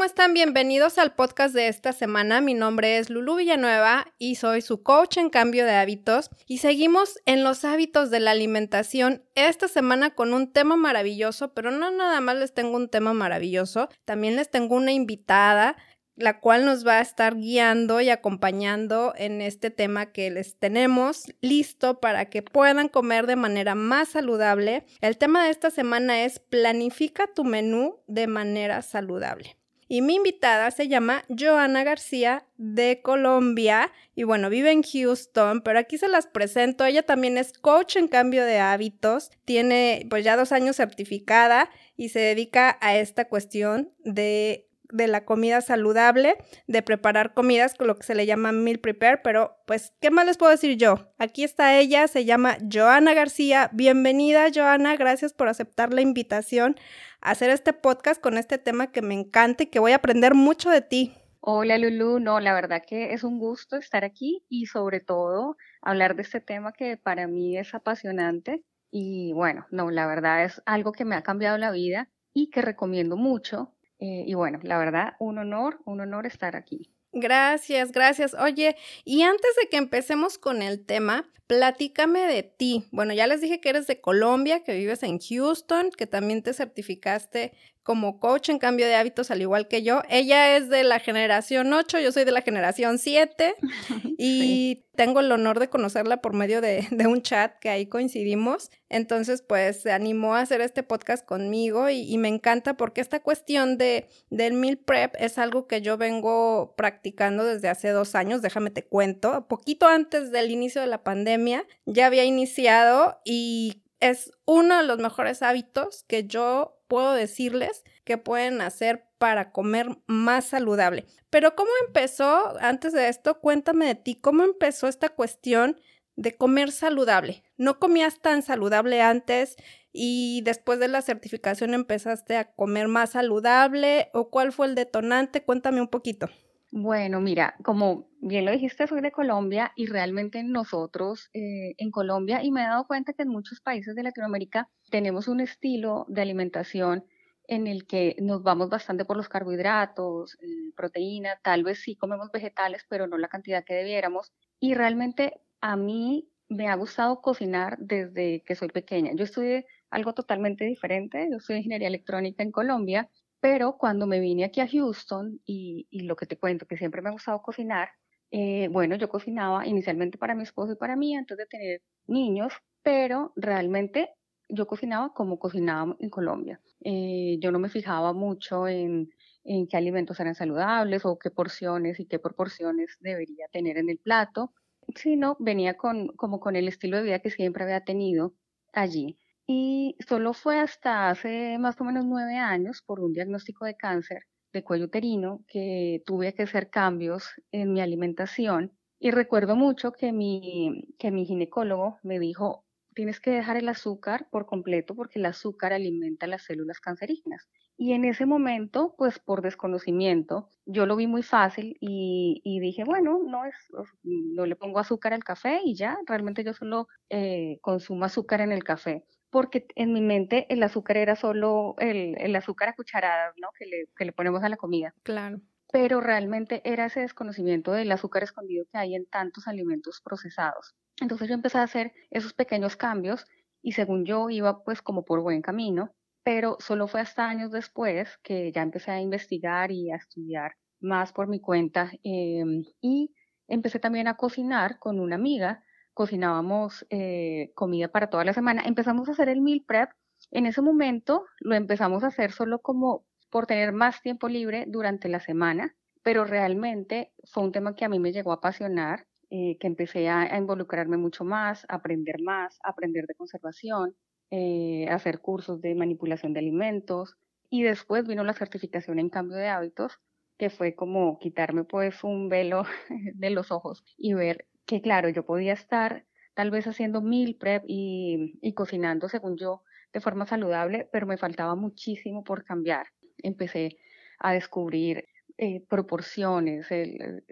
¿cómo están? Bienvenidos al podcast de esta semana. Mi nombre es Lulu Villanueva y soy su coach en cambio de hábitos. Y seguimos en los hábitos de la alimentación esta semana con un tema maravilloso, pero no nada más les tengo un tema maravilloso, también les tengo una invitada la cual nos va a estar guiando y acompañando en este tema que les tenemos listo para que puedan comer de manera más saludable. El tema de esta semana es planifica tu menú de manera saludable. Y mi invitada se llama Joana García de Colombia y bueno, vive en Houston, pero aquí se las presento. Ella también es coach en cambio de hábitos, tiene pues ya dos años certificada y se dedica a esta cuestión de de la comida saludable, de preparar comidas con lo que se le llama meal prepare, pero pues, ¿qué más les puedo decir yo? Aquí está ella, se llama Joana García. Bienvenida, Joana, gracias por aceptar la invitación hacer este podcast con este tema que me encanta y que voy a aprender mucho de ti. Hola Lulu, no, la verdad que es un gusto estar aquí y sobre todo hablar de este tema que para mí es apasionante y bueno, no, la verdad es algo que me ha cambiado la vida y que recomiendo mucho eh, y bueno, la verdad, un honor, un honor estar aquí. Gracias, gracias. Oye, y antes de que empecemos con el tema, platícame de ti. Bueno, ya les dije que eres de Colombia, que vives en Houston, que también te certificaste como coach en cambio de hábitos, al igual que yo. Ella es de la generación 8, yo soy de la generación 7 y tengo el honor de conocerla por medio de, un chat que ahí coincidimos. Entonces, pues se animó a hacer este podcast conmigo y, me encanta porque esta cuestión de, del meal prep es algo que yo vengo practicando desde hace dos años, déjame te cuento, poquito antes del inicio de la pandemia ya había iniciado y es uno de los mejores hábitos que yo puedo decirles que pueden hacer para comer más saludable. Pero ¿cómo empezó, antes de esto, cuéntame de ti, cómo empezó esta cuestión de comer saludable? ¿No comías tan saludable antes y después de la certificación empezaste a comer más saludable o cuál fue el detonante? Cuéntame un poquito. Bueno, mira, como bien lo dijiste, soy de Colombia y realmente nosotros eh, en Colombia, y me he dado cuenta que en muchos países de Latinoamérica tenemos un estilo de alimentación en el que nos vamos bastante por los carbohidratos, eh, proteína, tal vez sí comemos vegetales, pero no la cantidad que debiéramos. Y realmente a mí me ha gustado cocinar desde que soy pequeña. Yo estudié algo totalmente diferente, yo soy ingeniería electrónica en Colombia pero cuando me vine aquí a Houston y, lo que te cuento, que siempre me ha gustado cocinar, eh, bueno, yo cocinaba inicialmente para mi esposo y para mí antes de tener niños, pero realmente yo cocinaba como cocinaba en Colombia. Eh, yo no me fijaba mucho en, en qué alimentos eran saludables o qué porciones y qué proporciones debería tener en el plato, sino venía con, como con el estilo de vida que siempre había tenido allí. Y solo fue hasta hace más o menos nueve años, por un diagnóstico de cáncer de cuello uterino, que tuve que hacer cambios en mi alimentación. Y recuerdo mucho que mi, que mi ginecólogo me dijo, tienes que dejar el azúcar por completo porque el azúcar alimenta las células cancerígenas. Y en ese momento, pues por desconocimiento, yo lo vi muy fácil y, dije, bueno, no es, no le pongo azúcar al café y ya, realmente yo solo eh, consumo azúcar en el café porque en mi mente el azúcar era solo el, el azúcar a cucharadas, ¿no? Que le, que le ponemos a la comida. Claro. Pero realmente era ese desconocimiento del azúcar escondido que hay en tantos alimentos procesados. Entonces yo empecé a hacer esos pequeños cambios y según yo iba pues como por buen camino, pero solo fue hasta años después que ya empecé a investigar y a estudiar más por mi cuenta em, y empecé también a cocinar con una amiga cocinábamos eh, comida para toda la semana. Empezamos a hacer el meal prep. En ese momento lo empezamos a hacer solo como por tener más tiempo libre durante la semana, pero realmente fue un tema que a mí me llegó a apasionar, eh, que empecé a, involucrarme mucho más, a aprender más, a aprender de conservación, eh, hacer cursos de manipulación de alimentos y después vino la certificación en cambio de hábitos, que fue como quitarme pues un velo de los ojos y ver que claro, yo podía estar tal vez haciendo mil prep y, cocinando según yo de forma saludable, pero me faltaba muchísimo por cambiar. Empecé a descubrir eh, proporciones,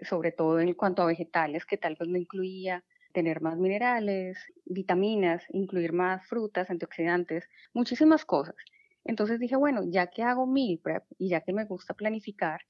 sobre todo en cuanto a vegetales, que tal vez no incluía tener más minerales, vitaminas, incluir más frutas, antioxidantes, muchísimas cosas. Entonces dije, bueno, ya que hago meal prep y ya que me gusta planificar,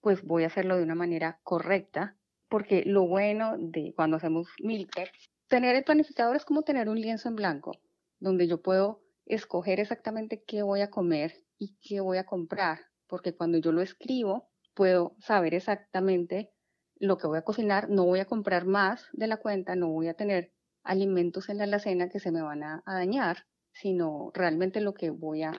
pues voy a hacerlo de una manera correcta, porque lo bueno de cuando hacemos prep, tener el planificador es como tener un lienzo en blanco, donde yo puedo escoger exactamente qué voy a comer y qué voy a comprar, porque cuando yo lo escribo, puedo saber exactamente lo que voy a cocinar, no voy a comprar más de la cuenta, no voy a tener alimentos en la alacena que se me van a, dañar, sino realmente lo que voy a,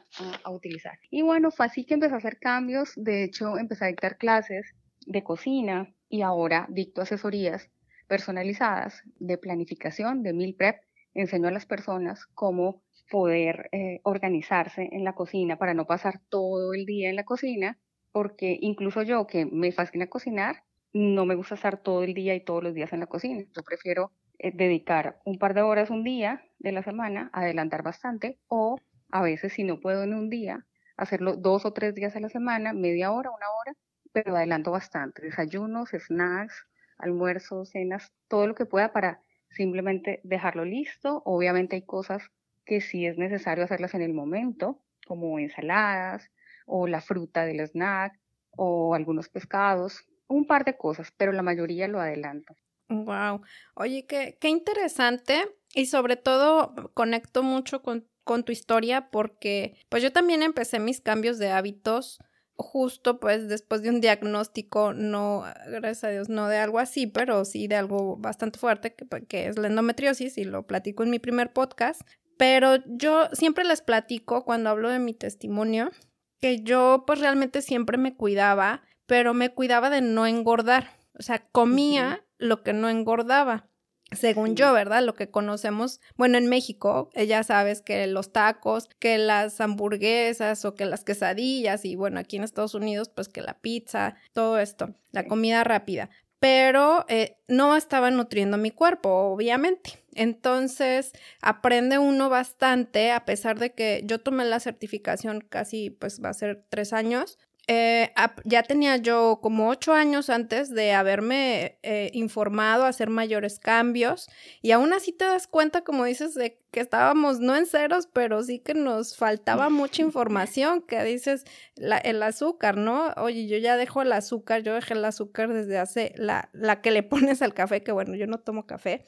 a, utilizar. Y bueno, fue así que empecé a hacer cambios, de hecho empecé a dictar clases de cocina y ahora dicto asesorías personalizadas de planificación, de meal prep, enseño a las personas cómo poder eh, organizarse en la cocina para no pasar todo el día en la cocina, porque incluso yo que me fascina cocinar, no me gusta estar todo el día y todos los días en la cocina. Yo prefiero eh, dedicar un par de horas un día de la semana, adelantar bastante, o a veces si no puedo en un día, hacerlo dos o tres días a la semana, media hora, una hora, pero adelanto bastante. Desayunos, snacks, almuerzos, cenas, todo lo que pueda para simplemente dejarlo listo. Obviamente hay cosas que sí es necesario hacerlas en el momento, como ensaladas o la fruta del snack o algunos pescados, un par de cosas, pero la mayoría lo adelanto. Wow. Oye, qué, qué interesante y sobre todo conecto mucho con, con tu historia porque pues yo también empecé mis cambios de hábitos justo pues después de un diagnóstico, no, gracias a Dios, no de algo así, pero sí de algo bastante fuerte, que, que, es la endometriosis, y lo platico en mi primer podcast. Pero yo siempre les platico cuando hablo de mi testimonio, que yo pues realmente siempre me cuidaba, pero me cuidaba de no engordar. O sea, comía lo que no engordaba. Según yo, ¿verdad? Lo que conocemos, bueno, en México, eh, ya sabes que los tacos, que las hamburguesas o que las quesadillas y bueno, aquí en Estados Unidos, pues que la pizza, todo esto, la comida rápida. Pero eh, no estaba nutriendo mi cuerpo, obviamente. Entonces, aprende uno bastante, a pesar de que yo tomé la certificación casi, pues va a ser tres años, eh, ya tenía yo como ocho años antes de haberme eh, informado, hacer mayores cambios y aún así te das cuenta, como dices, de que estábamos no en ceros, pero sí que nos faltaba mucha información, que dices el azúcar, ¿no? Oye, yo ya dejo el azúcar, yo dejé el azúcar desde hace, la, la que le pones al café, que bueno, yo no tomo café,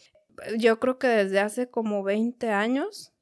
yo creo que desde hace como 20 años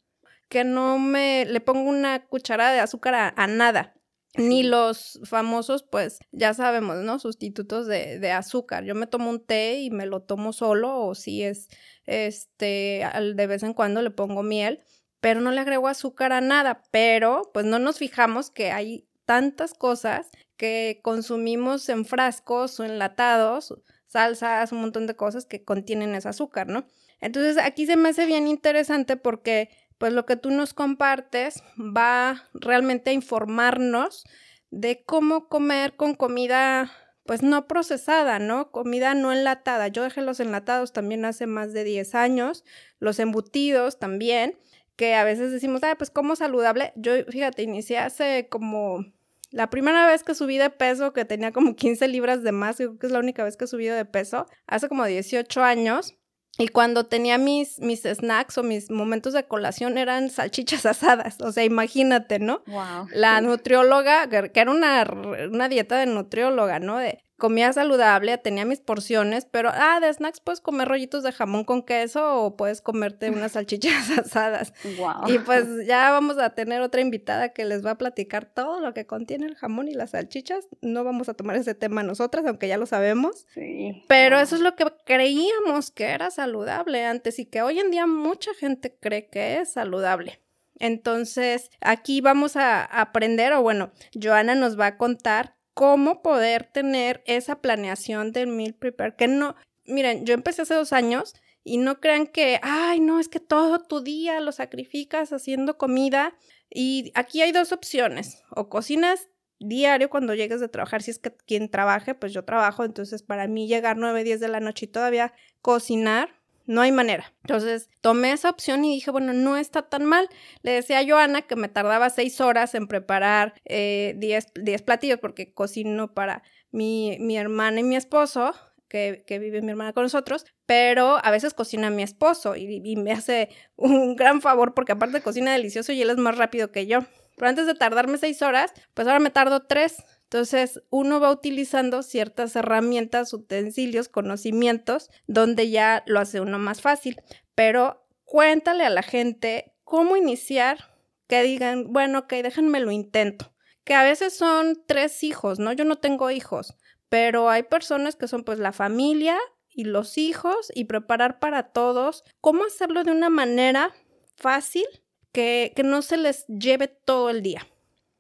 que no me le pongo una cucharada de azúcar a nada ni los famosos, pues ya sabemos, ¿no? Sustitutos de, de, azúcar. Yo me tomo un té y me lo tomo solo o si es, este, de vez en cuando le pongo miel, pero no le agrego azúcar a nada. Pero, pues no nos fijamos que hay tantas cosas que consumimos en frascos o enlatados, salsas, un montón de cosas que contienen ese azúcar, ¿no? Entonces aquí se me hace bien interesante porque pues lo que tú nos compartes va realmente a informarnos de cómo comer con comida pues no procesada, ¿no? Comida no enlatada. Yo dejé los enlatados también hace más de 10 años, los embutidos también, que a veces decimos, ah, pues como saludable. Yo, fíjate, inicié hace como la primera vez que subí de peso, que tenía como 15 libras de más, creo que es la única vez que he subido de peso, hace como 18 años. Y cuando tenía mis, mis snacks o mis momentos de colación eran salchichas asadas. O sea, imagínate, ¿no? Wow. La nutrióloga, que era una, una dieta de nutrióloga, ¿no? De comía saludable, tenía mis porciones, pero, ah, de snacks puedes comer rollitos de jamón con queso o puedes comerte unas salchichas asadas. Wow. Y pues ya vamos a tener otra invitada que les va a platicar todo lo que contiene el jamón y las salchichas. No vamos a tomar ese tema nosotras, aunque ya lo sabemos. Sí. Pero eso es lo que creíamos que era saludable antes y que hoy en día mucha gente cree que es saludable. Entonces, aquí vamos a aprender, o bueno, Joana nos va a contar cómo poder tener esa planeación del meal prepare, que no, miren, yo empecé hace dos años y no crean que, ay, no, es que todo tu día lo sacrificas haciendo comida. Y aquí hay dos opciones, o cocinas diario cuando llegues de trabajar, si es que quien trabaje, pues yo trabajo, entonces para mí llegar 9, 10 de la noche y todavía cocinar, no hay manera. Entonces tomé esa opción y dije, bueno, no está tan mal. Le decía a Joana que me tardaba seis horas en preparar 10 eh, platillos porque cocino para mi, mi hermana y mi esposo. Que, que, vive mi hermana con nosotros, pero a veces cocina mi esposo y, y me hace un gran favor porque aparte cocina delicioso y él es más rápido que yo. pero antes de tardarme seis horas, pues ahora me tardo tres. Entonces, uno va utilizando ciertas herramientas, utensilios, conocimientos, donde ya lo hace uno más fácil. Pero cuéntale a la gente cómo iniciar, que digan, bueno, ok, déjenme lo intento. Que a veces son tres hijos, ¿no? Yo no tengo hijos, pero hay personas que son pues la familia y los hijos y preparar para todos. ¿Cómo hacerlo de una manera fácil que, que no se les lleve todo el día?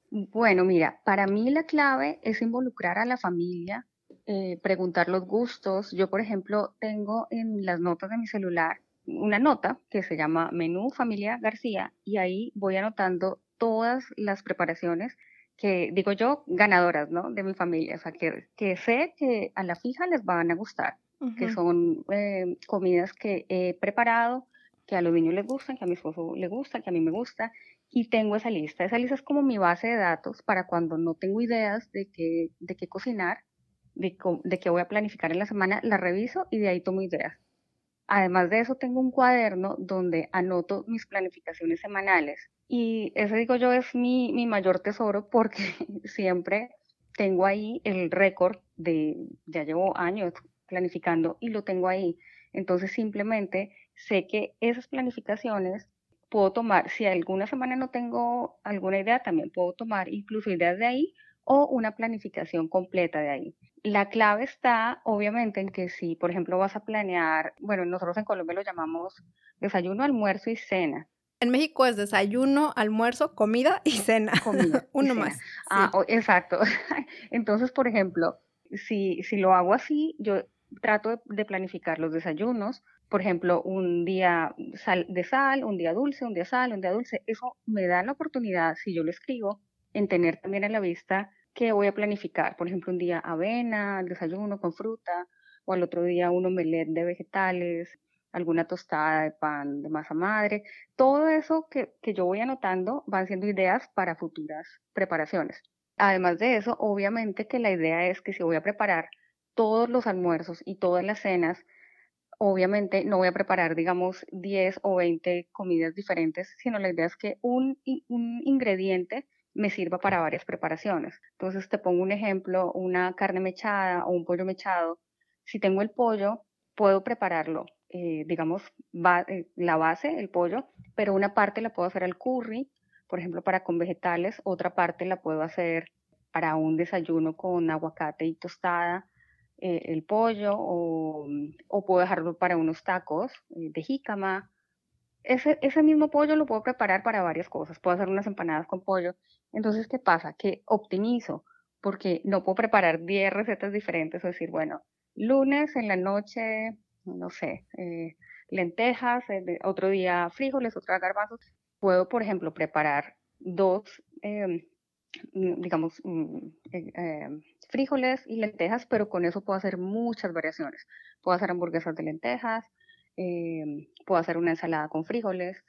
Bueno, mira, para mí la clave es involucrar a la familia, eh, preguntar los gustos. Yo, por ejemplo, tengo en las notas de mi celular una nota que se llama Menú Familia García y ahí voy anotando todas las preparaciones que, digo yo, ganadoras, ¿no? De mi familia, o sea, que, que sé que a la fija les van a gustar, que son eh, comidas que he preparado, que a los niños les gustan, que a mi esposo le gusta, que a mí me gusta, y tengo esa lista. Esa lista es como mi base de datos para cuando no tengo ideas de qué, de qué cocinar, de, qué voy a planificar en la semana, la reviso y de ahí tomo ideas. Además de eso, tengo un cuaderno donde anoto mis planificaciones semanales. Y ese, digo yo, es mi, mi mayor tesoro porque siempre tengo ahí el récord de, ya llevo años planificando y lo tengo ahí. Entonces simplemente sé que esas planificaciones puedo tomar, si alguna semana no tengo alguna idea, también puedo tomar incluso ideas de ahí o una planificación completa de ahí. La clave está, obviamente, en que si, por ejemplo, vas a planear, bueno, nosotros en Colombia lo llamamos desayuno, almuerzo y cena. En México es desayuno, almuerzo, comida y cena. Comida. Uno más. Ah, exacto. Entonces, por ejemplo, si, si lo hago así, yo trato de planificar los desayunos, por ejemplo, un día de sal, un día dulce, un día sal, un día dulce. Eso me da la oportunidad, si yo lo escribo, en tener también a la vista que voy a planificar. Por ejemplo, un día avena, el desayuno con fruta, o al otro día un omelette de vegetales, alguna tostada de pan de masa madre. Todo eso que, que yo voy anotando van siendo ideas para futuras preparaciones. Además de eso, obviamente que la idea es que si voy a preparar todos los almuerzos y todas las cenas, obviamente no voy a preparar, digamos, 10 o 20 comidas diferentes, sino la idea es que un, un ingrediente me sirva para varias preparaciones. Entonces te pongo un ejemplo, una carne mechada o un pollo mechado. Si tengo el pollo, puedo prepararlo, eh, digamos, eh, la base, el pollo, pero una parte la puedo hacer al curry, por ejemplo, para con vegetales, otra parte la puedo hacer para un desayuno con aguacate y tostada, eh, el pollo o, o, puedo dejarlo para unos tacos eh, de jícama. Ese, ese mismo pollo lo puedo preparar para varias cosas. Puedo hacer unas empanadas con pollo. Entonces, ¿qué pasa? Que optimizo porque no puedo preparar 10 recetas diferentes o decir, bueno, lunes en la noche, no sé, eh, lentejas, otro día frijoles, otro día garbanzos. Puedo, por ejemplo, preparar dos, em, digamos, mm, em, frijoles y lentejas, pero con eso puedo hacer muchas variaciones. Puedo hacer hamburguesas de lentejas, em, puedo hacer una ensalada con frijoles,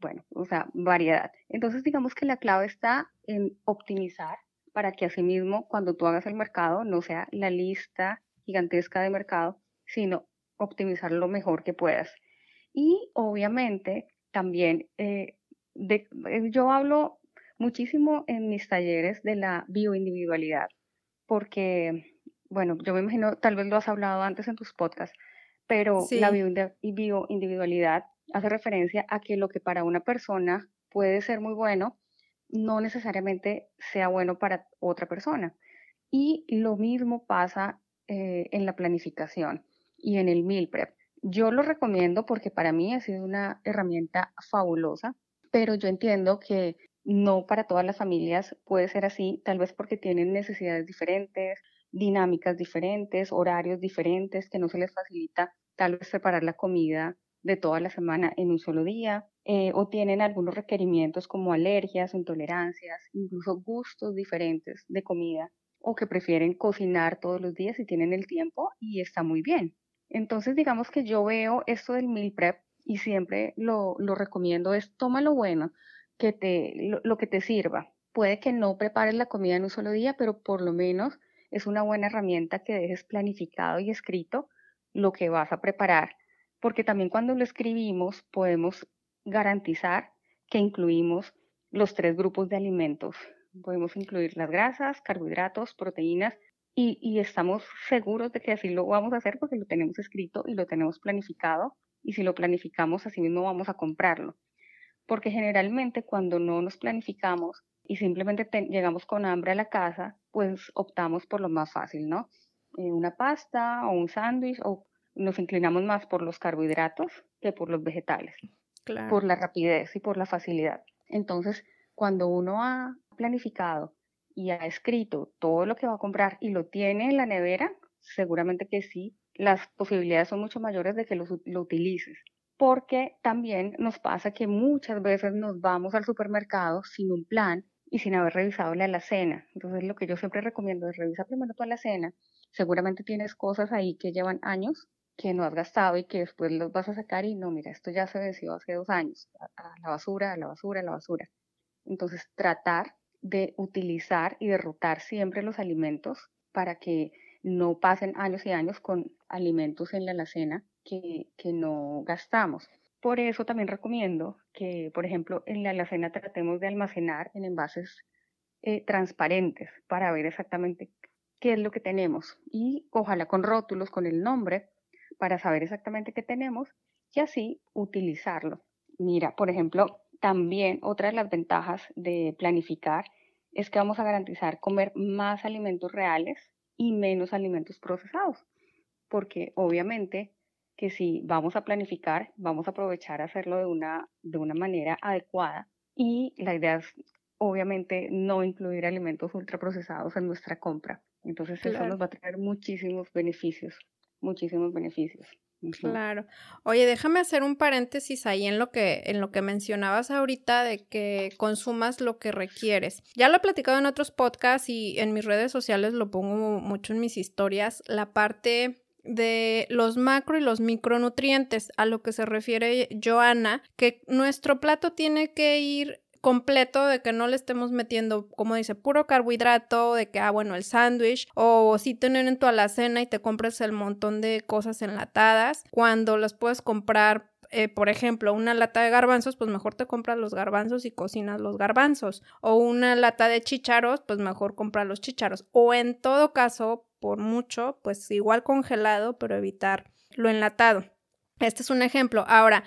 bueno, o sea, variedad. Entonces, digamos que la clave está en optimizar para que asimismo, cuando tú hagas el mercado, no sea la lista gigantesca de mercado, sino optimizar lo mejor que puedas. Y obviamente, también, eh, eh, yo hablo muchísimo en mis talleres de la bioindividualidad porque, bueno, yo me imagino, tal vez lo has hablado antes en tus podcasts, pero la bioindividualidad hace referencia a que lo que para una persona puede ser muy bueno, no necesariamente sea bueno para otra persona. Y lo mismo pasa eh, en la planificación y en el meal prep. Yo lo recomiendo porque para mí ha sido una herramienta fabulosa, pero yo entiendo que no para todas las familias puede ser así, tal vez porque tienen necesidades diferentes, dinámicas diferentes, horarios diferentes, que no se les facilita tal vez preparar la comida de toda la semana en un solo día, eh, o tienen algunos requerimientos como alergias, intolerancias, incluso gustos diferentes de comida, o que prefieren cocinar todos los días si tienen el tiempo y está muy bien. Entonces, digamos que yo veo esto del meal prep y siempre lo, lo recomiendo es toma lo bueno, que te, lo, que te sirva. Puede que no prepares la comida en un solo día, pero por lo menos es una buena herramienta que dejes planificado y escrito lo que vas a preparar, porque también cuando lo escribimos podemos garantizar que incluimos los tres grupos de alimentos. Podemos incluir las grasas, carbohidratos, proteínas y, y, estamos seguros de que así lo vamos a hacer porque lo tenemos escrito y lo tenemos planificado y si lo planificamos así mismo vamos a comprarlo. Porque generalmente cuando no nos planificamos y simplemente llegamos con hambre a la casa, pues optamos por lo más fácil, ¿no? Eh, una pasta o un sándwich o nos inclinamos más por los carbohidratos que por los vegetales, por la rapidez y por la facilidad. Entonces, cuando uno ha planificado y ha escrito todo lo que va a comprar y lo tiene en la nevera, seguramente que sí, las posibilidades son mucho mayores de que lo, lo utilices. Porque también nos pasa que muchas veces nos vamos al supermercado sin un plan y sin haber revisado la alacena. Entonces, lo que yo siempre recomiendo es revisar primero tu alacena. Seguramente tienes cosas ahí que llevan años que no has gastado y que después los vas a sacar y no, mira, esto ya se venció hace dos años, a, la basura, a la basura, a la basura. Entonces, tratar de utilizar y derrotar siempre los alimentos para que no pasen años y años con alimentos en la alacena que, que no gastamos. Por eso también recomiendo que, por ejemplo, en la alacena tratemos de almacenar en envases eh, transparentes para ver exactamente qué es lo que tenemos y ojalá con rótulos, con el nombre para saber exactamente qué tenemos y así utilizarlo. Mira, por ejemplo, también otra de las ventajas de planificar es que vamos a garantizar comer más alimentos reales y menos alimentos procesados, porque obviamente que si vamos a planificar, vamos a aprovechar hacerlo de una, de una manera adecuada y la idea es obviamente no incluir alimentos ultraprocesados en nuestra compra. Entonces eso nos va a traer muchísimos beneficios muchísimos beneficios. Claro. Oye, déjame hacer un paréntesis ahí en lo que en lo que mencionabas ahorita de que consumas lo que requieres. Ya lo he platicado en otros podcasts y en mis redes sociales lo pongo mucho en mis historias, la parte de los macro y los micronutrientes, a lo que se refiere Joana, que nuestro plato tiene que ir completo de que no le estemos metiendo, como dice, puro carbohidrato, de que, ah, bueno, el sándwich, o si tener en tu alacena y te compres el montón de cosas enlatadas, cuando las puedes comprar eh, por ejemplo, una lata de garbanzos, pues mejor te compras los garbanzos y cocinas los garbanzos. O una lata de chícharos, pues mejor compra los chícharos. O en todo caso, por mucho, pues igual congelado, pero evitar lo enlatado. Este es un ejemplo. Ahora,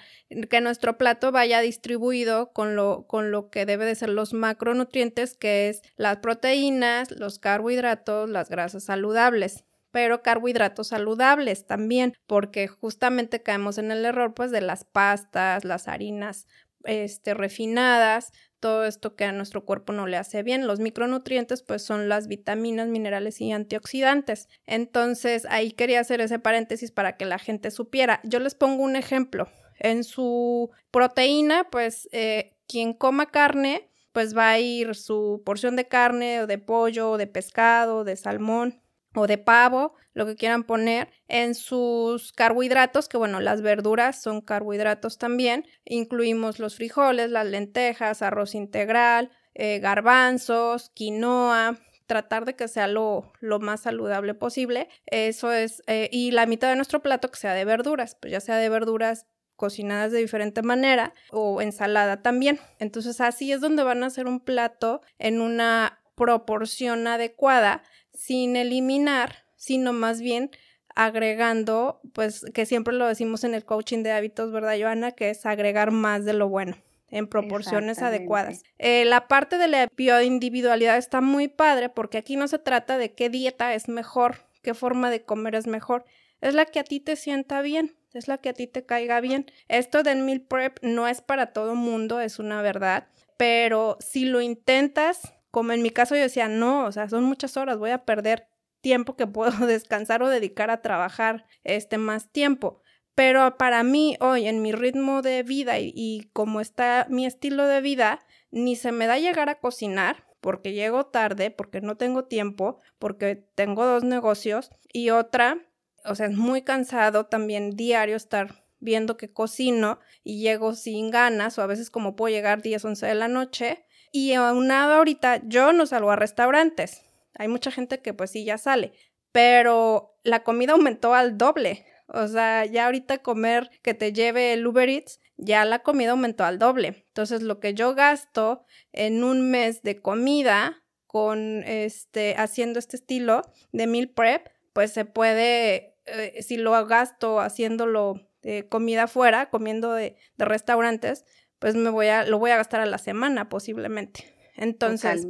que nuestro plato vaya distribuido con lo, con lo que debe de ser los macronutrientes, que es las proteínas, los carbohidratos, las grasas saludables pero carbohidratos saludables también, porque justamente caemos en el error pues de las pastas, las harinas este, refinadas, todo esto que a nuestro cuerpo no le hace bien. Los micronutrientes pues son las vitaminas, minerales y antioxidantes. Entonces ahí quería hacer ese paréntesis para que la gente supiera. Yo les pongo un ejemplo. En su proteína pues eh, quien coma carne pues va a ir su porción de carne o de pollo o de pescado, de salmón o de pavo, lo que quieran poner, en sus carbohidratos, que bueno, las verduras son carbohidratos también, incluimos los frijoles, las lentejas, arroz integral, eh, garbanzos, quinoa, tratar de que sea lo, lo, más saludable posible, eso es, eh, y la mitad de nuestro plato que sea de verduras, pues ya sea de verduras cocinadas de diferente manera o ensalada también. Entonces así es donde van a hacer un plato en una proporción adecuada sin eliminar, sino más bien agregando, pues que siempre lo decimos en el coaching de hábitos, ¿verdad, Joana? Que es agregar más de lo bueno en proporciones adecuadas. Eh, la parte de la bioindividualidad está muy padre porque aquí no se trata de qué dieta es mejor, qué forma de comer es mejor, es la que a ti te sienta bien, es la que a ti te caiga bien. Esto del meal prep no es para todo mundo, es una verdad, pero si lo intentas como en mi caso yo decía, no, o sea, son muchas horas, voy a perder tiempo que puedo descansar o dedicar a trabajar este más tiempo. Pero para mí hoy en mi ritmo de vida y, y como está mi estilo de vida, ni se me da llegar a cocinar porque llego tarde, porque no tengo tiempo, porque tengo dos negocios y otra, o sea, es muy cansado también diario estar viendo que cocino y llego sin ganas o a veces como puedo llegar 10, 11 de la noche y aunado ahorita, yo no salgo a restaurantes. Hay mucha gente que pues sí ya sale, pero la comida aumentó al doble. O sea, ya ahorita comer que te lleve el Uber Eats, ya la comida aumentó al doble. Entonces, lo que yo gasto en un mes de comida con este haciendo este estilo de meal prep, pues se puede eh, si lo gasto haciéndolo de comida fuera, comiendo de, de, restaurantes, pues me voy a lo voy a gastar a la semana posiblemente. Entonces,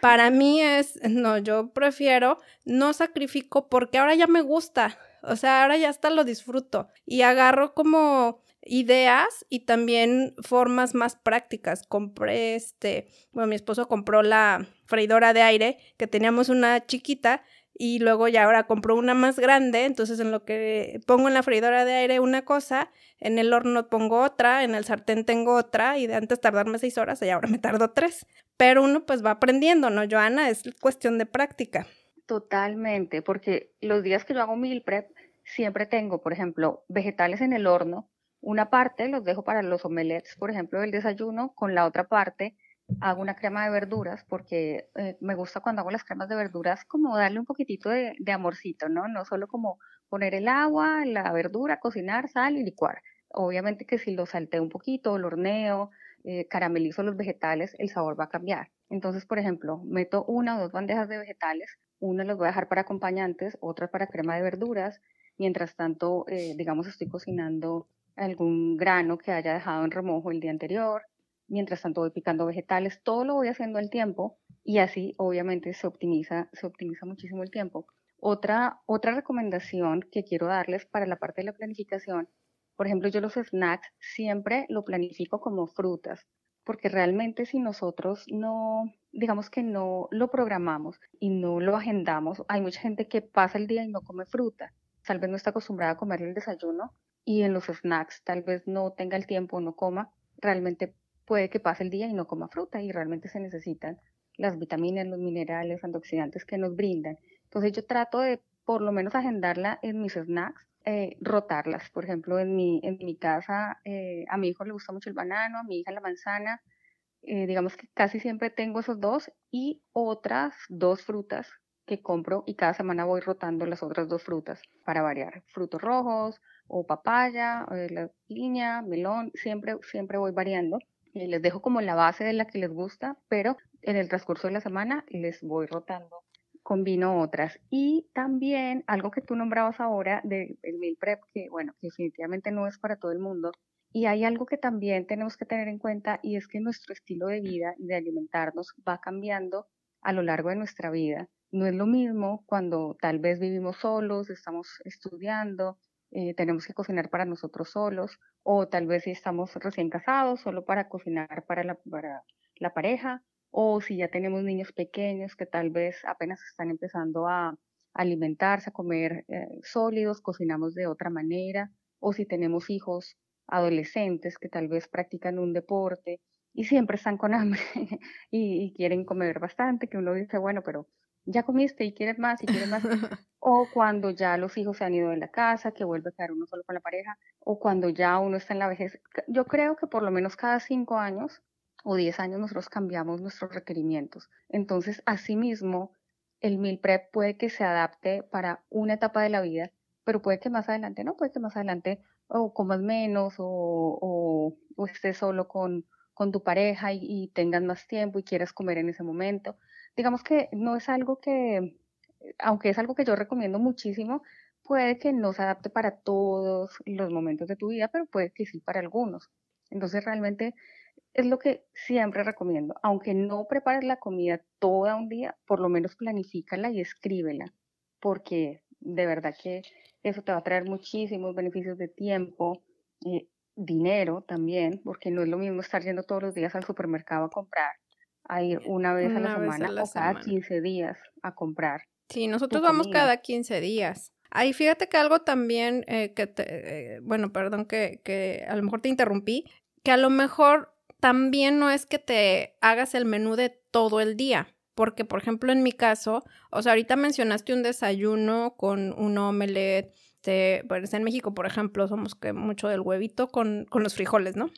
para mí es, no, yo prefiero, no sacrifico porque ahora ya me gusta, o sea, ahora ya hasta lo disfruto y agarro como ideas y también formas más prácticas. Compré este, bueno, mi esposo compró la freidora de aire, que teníamos una chiquita y luego ya ahora compró una más grande, entonces en lo que pongo en la freidora de aire una cosa, en el horno pongo otra, en el sartén tengo otra y de antes tardarme seis horas y ahora me tardo tres. Pero uno pues va aprendiendo, ¿no, Joana? Es cuestión de práctica. Totalmente, porque los días que yo hago meal prep siempre tengo, por ejemplo, vegetales en el horno. Una parte los dejo para los omelets, por ejemplo, del desayuno, con la otra parte hago una crema de verduras porque eh, me gusta cuando hago las cremas de verduras como darle un poquitito de, amorcito, ¿no? No solo como poner el agua, la verdura, cocinar, sal y licuar. Obviamente que si lo salteo un poquito, lo horneo, eh, caramelizo los vegetales, el sabor va a cambiar. Entonces, por ejemplo, meto una o dos bandejas de vegetales, una los voy a dejar para acompañantes, otra para crema de verduras. Mientras tanto, eh, digamos, estoy cocinando algún grano que haya dejado en remojo el día anterior mientras tanto voy picando vegetales, todo lo voy haciendo al tiempo y así obviamente se optimiza, se optimiza muchísimo el tiempo. Otra, otra recomendación que quiero darles para la parte de la planificación, por ejemplo, yo los snacks siempre lo planifico como frutas, porque realmente si nosotros no, digamos que no lo programamos y no lo agendamos, hay mucha gente que pasa el día y no come fruta, tal vez no está acostumbrada a comer el desayuno y en los snacks tal vez no tenga el tiempo no coma, realmente puede que pase el día y no coma fruta y realmente se necesitan las vitaminas, los minerales, antioxidantes que nos brindan. Entonces yo trato de por lo menos agendarla en mis snacks, eh, rotarlas. Por ejemplo, en mi, en mi casa eh, a mi hijo le gusta mucho el banano, a mi hija la manzana. Eh, digamos que casi siempre tengo esos dos y otras dos frutas que compro y cada semana voy rotando las otras dos frutas para variar. Frutos rojos o papaya, la piña, melón, siempre, siempre voy variando les dejo como la base de la que les gusta, pero en el transcurso de la semana les voy rotando, combino otras. Y también algo que tú nombrabas ahora del meal prep, que bueno, definitivamente no es para todo el mundo. Y hay algo que también tenemos que tener en cuenta y es que nuestro estilo de vida y de alimentarnos va cambiando a lo largo de nuestra vida. No es lo mismo cuando tal vez vivimos solos, estamos estudiando, eh, tenemos que cocinar para nosotros solos, o tal vez si estamos recién casados, solo para cocinar para la, pareja, o si ya tenemos niños pequeños que tal vez apenas están empezando a alimentarse, a comer eh, sólidos, cocinamos de otra manera, o si tenemos hijos adolescentes que tal vez practican un deporte y siempre están con hambre y, y, quieren comer bastante, que uno dice, bueno, pero ya comiste y quieres más y quieres más. o cuando ya los hijos se han ido de la casa, que vuelve a quedar uno solo con la pareja, o cuando ya uno está en la vejez. Yo creo que por lo menos cada cinco años o diez años nosotros cambiamos nuestros requerimientos. Entonces, asimismo, el meal prep puede que se adapte para una etapa de la vida, pero puede que más adelante no, puede que más adelante o comas menos o, o, estés solo con, con tu pareja y, y tengas más tiempo y quieras comer en ese momento digamos que no es algo que, aunque es algo que yo recomiendo muchísimo, puede que no se adapte para todos los momentos de tu vida, pero puede que sí para algunos. Entonces realmente es lo que siempre recomiendo. Aunque no prepares la comida toda un día, por lo menos planifícala y escríbela, porque de verdad que eso te va a traer muchísimos beneficios de tiempo, eh, dinero también, porque no es lo mismo estar yendo todos los días al supermercado a comprar a ir una vez a la semana o cada 15 días a comprar. Sí, nosotros vamos cada 15 días. Ahí fíjate que algo también eh, que te, eh, bueno, perdón que, que a lo mejor te interrumpí, que a lo mejor también no es que te hagas el menú de todo el día, porque por ejemplo en mi caso, o sea, ahorita mencionaste un desayuno con un omelette, este, pues en México, por ejemplo, somos que mucho del huevito con, con los frijoles, ¿no?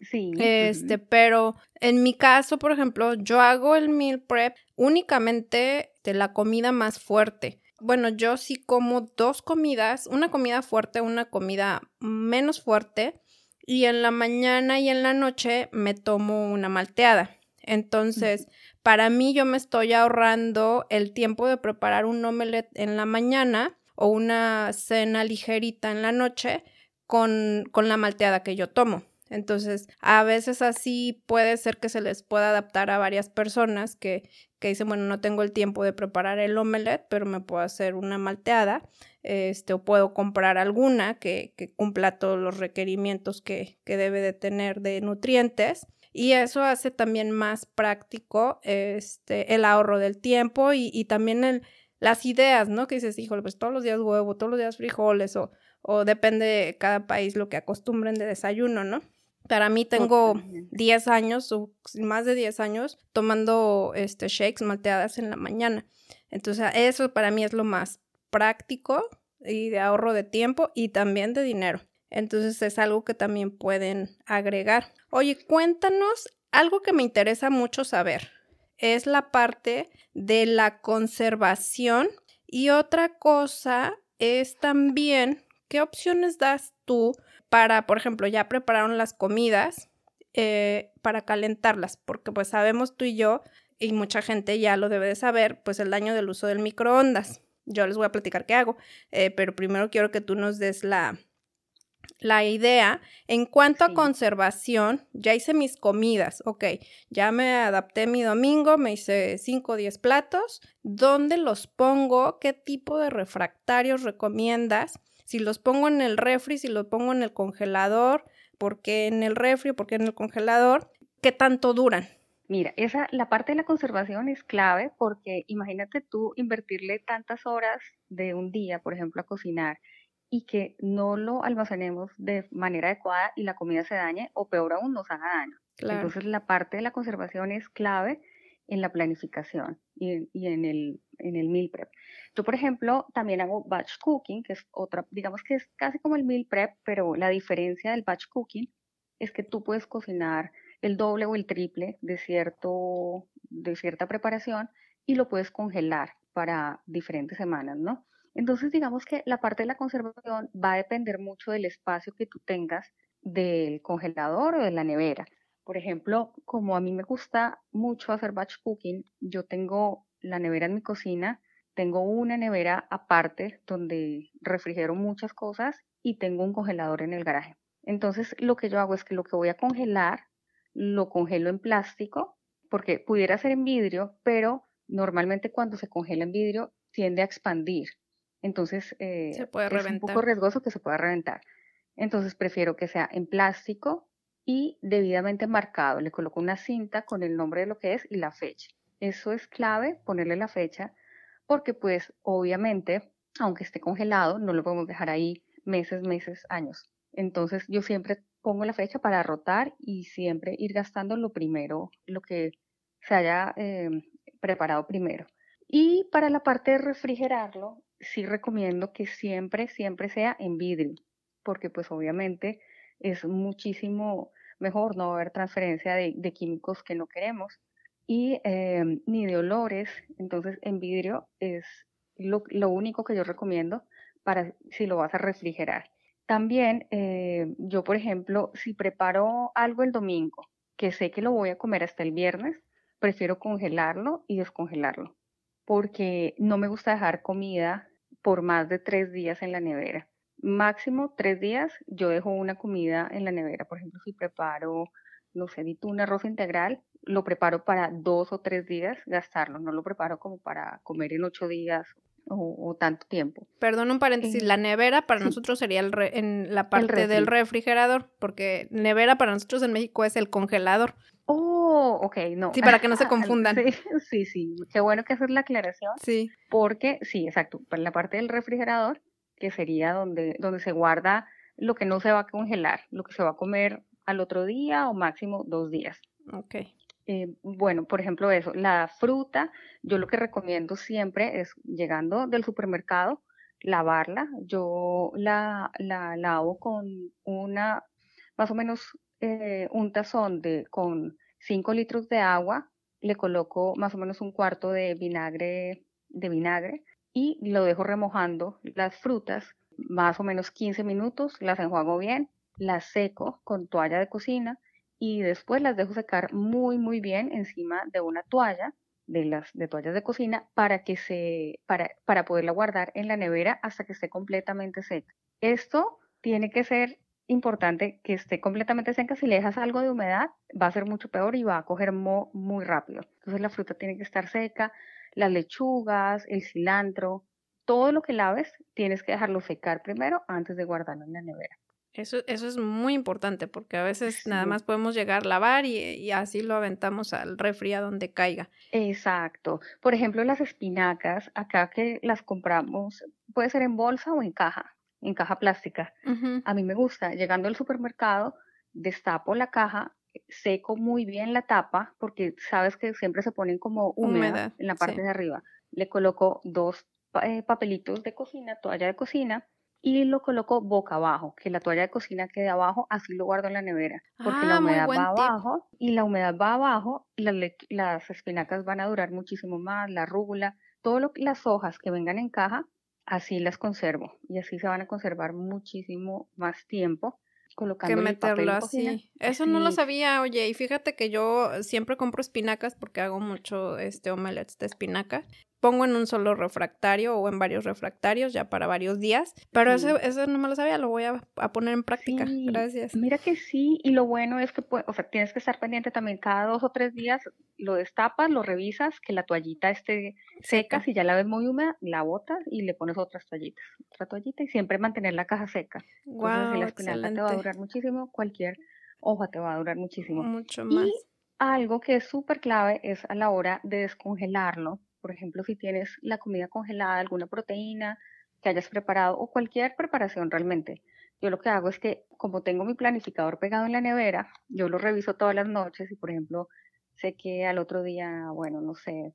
Sí. Este, pero en mi caso, por ejemplo, yo hago el meal prep únicamente de la comida más fuerte. bueno, yo sí como dos comidas, una comida fuerte, una comida menos fuerte, y en la mañana y en la noche me tomo una malteada. Entonces, para mí yo me estoy ahorrando el tiempo de preparar un omelette en la mañana o una cena ligerita en la noche con, con la malteada que yo tomo. Entonces, a veces así puede ser que se les pueda adaptar a varias personas que, que dicen, bueno, no tengo el tiempo de preparar el omelette, pero me puedo hacer una malteada, este, o puedo comprar alguna que, que cumpla todos los requerimientos que, que debe de tener de nutrientes. Y eso hace también más práctico este, el ahorro del tiempo y, y también el, las ideas, ¿no? Que dices, híjole, pues todos los días huevo, todos los días frijoles o, o depende de cada país lo que acostumbren de desayuno, ¿no? Para mí tengo 10 años o más de 10 años tomando este shakes malteadas en la mañana. Entonces, eso para mí es lo más práctico y de ahorro de tiempo y también de dinero. Entonces, es algo que también pueden agregar. Oye, cuéntanos algo que me interesa mucho saber es la parte de la conservación y otra cosa es también qué opciones das tú para, por ejemplo, ya prepararon las comidas eh, para calentarlas, porque pues sabemos tú y yo, y mucha gente ya lo debe de saber, pues el daño del uso del microondas. Yo les voy a platicar qué hago, eh, pero primero quiero que tú nos des la, la idea. En cuanto a conservación, ya hice mis comidas, ok, ya me adapté mi domingo, me hice 5 o 10 platos. ¿Dónde los pongo? ¿Qué tipo de refractarios recomiendas? Si los pongo en el refri, si los pongo en el congelador, ¿por qué en el refri? ¿Por qué en el congelador? ¿Qué tanto duran? Mira, esa, la parte de la conservación es clave porque imagínate tú invertirle tantas horas de un día, por ejemplo, a cocinar y que no lo almacenemos de manera adecuada y la comida se dañe o peor aún nos haga daño. Entonces la parte de la conservación es clave en la planificación y, y, en, el, en el meal prep. Yo, por ejemplo, también hago batch cooking, que es otra, digamos que es casi como el meal prep, pero la diferencia del batch cooking es que tú puedes cocinar el doble o el triple de, cierto, de cierta preparación y lo puedes congelar para diferentes semanas, ¿no? Entonces, digamos que la parte de la conservación va a depender mucho del espacio que tú tengas del congelador o de la nevera. Por ejemplo, como a mí me gusta mucho hacer batch cooking, yo tengo la nevera en mi cocina, tengo una nevera aparte donde refrigero muchas cosas y tengo un congelador en el garaje. Entonces, lo que yo hago es que lo que voy a congelar, lo congelo en plástico, porque pudiera ser en vidrio, pero normalmente cuando se congela en vidrio tiende a expandir. Entonces, eh, es un poco riesgoso que se pueda reventar. Entonces, prefiero que sea en plástico y debidamente marcado. Le coloco una cinta con el nombre de lo que es y la fecha. Eso es clave, ponerle la fecha, porque pues obviamente, aunque esté congelado, no lo podemos dejar ahí meses, meses, años. Entonces, yo siempre pongo la fecha para rotar y siempre ir gastando lo primero, lo que se haya em, preparado primero. Y para la parte de refrigerarlo, sí recomiendo que siempre, siempre sea en vidrio, porque pues obviamente es muchísimo mejor no haber transferencia de, químicos que no queremos y em, ni de olores. Entonces en vidrio es lo, único que yo recomiendo para si lo vas a refrigerar. También eh, yo, por ejemplo, si preparo algo el domingo, que sé que lo voy a comer hasta el viernes, prefiero congelarlo y descongelarlo porque no me gusta dejar comida por más de tres días en la nevera. Máximo tres días yo dejo una comida en la nevera. Por ejemplo, si preparo, no sé, un arroz integral, lo preparo para dos o tres días gastarlo. No lo preparo como para comer en ocho días o, tanto tiempo. Perdón un paréntesis, la nevera para nosotros sería el en la parte del refrigerador, porque nevera para nosotros en México es el congelador. Oh, ok, no. Sí, para que no se confundan. sí, sí, qué bueno que hacer la aclaración. Sí. Porque, sí, exacto, para la parte del refrigerador, que sería donde, donde se guarda lo que no se va a congelar, lo que se va a comer al otro día o máximo dos días. Ok. Eh, bueno, por ejemplo, eso, la fruta, yo lo que recomiendo siempre es llegando del supermercado, lavarla. Yo la, la lavo con una, más o menos eh, un tazón de, con 5 litros de agua, le coloco más o menos un cuarto de vinagre, de vinagre y lo dejo remojando las frutas más o menos 15 minutos, las enjuago bien, las seco con toalla de cocina y después las dejo secar muy muy bien encima de una toalla de las de toallas de cocina para que se para, para poderla guardar en la nevera hasta que esté completamente seca. Esto tiene que ser importante que esté completamente seca. Si le dejas algo de humedad, va a ser mucho peor y va a coger moho muy rápido. Entonces la fruta tiene que estar seca, las lechugas, el cilantro, todo lo que laves, tienes que dejarlo secar primero antes de guardarlo en la nevera. Eso, eso es muy importante porque a veces nada más podemos llegar a lavar y, y, así lo aventamos al refri a donde caiga. Exacto. Por ejemplo, las espinacas, acá que las compramos, puede ser en bolsa o en caja en caja plástica. A mí me gusta, llegando al supermercado, destapo la caja, seco muy bien la tapa, porque sabes que siempre se ponen como húmedas en la parte de arriba. Le coloco dos eh, papelitos de cocina, toalla de cocina, y lo coloco boca abajo, que la toalla de cocina quede abajo, así lo guardo en la nevera, porque la ah, humedad va abajo y la humedad va abajo, las, las espinacas van a durar muchísimo más, la rúgula, todas las hojas que vengan en caja así las conservo y así se van a conservar muchísimo más tiempo colocando que meterlo así. Eso no lo sabía, oye, y fíjate que yo siempre compro espinacas porque hago mucho este omelets de espinaca pongo en un solo refractario o en varios refractarios ya para varios días. Pero eso, eso no me lo sabía, lo voy a, poner en práctica. Gracias. Mira que sí, y lo bueno es que, o sea, tienes que estar pendiente también cada dos o tres días, lo destapas, lo revisas, que la toallita esté seca, si ya la ves muy húmeda, la botas y le pones otras toallitas, otra toallita y siempre mantener la caja seca. Wow, la espinaca te va a durar muchísimo, cualquier hoja te va a durar muchísimo. Mucho más. Y algo que es súper clave es a la hora de descongelarlo, por ejemplo, si tienes la comida congelada, alguna proteína que hayas preparado o cualquier preparación realmente. Yo lo que hago es que como tengo mi planificador pegado en la nevera, yo lo reviso todas las noches y por ejemplo sé que al otro día, bueno, no sé,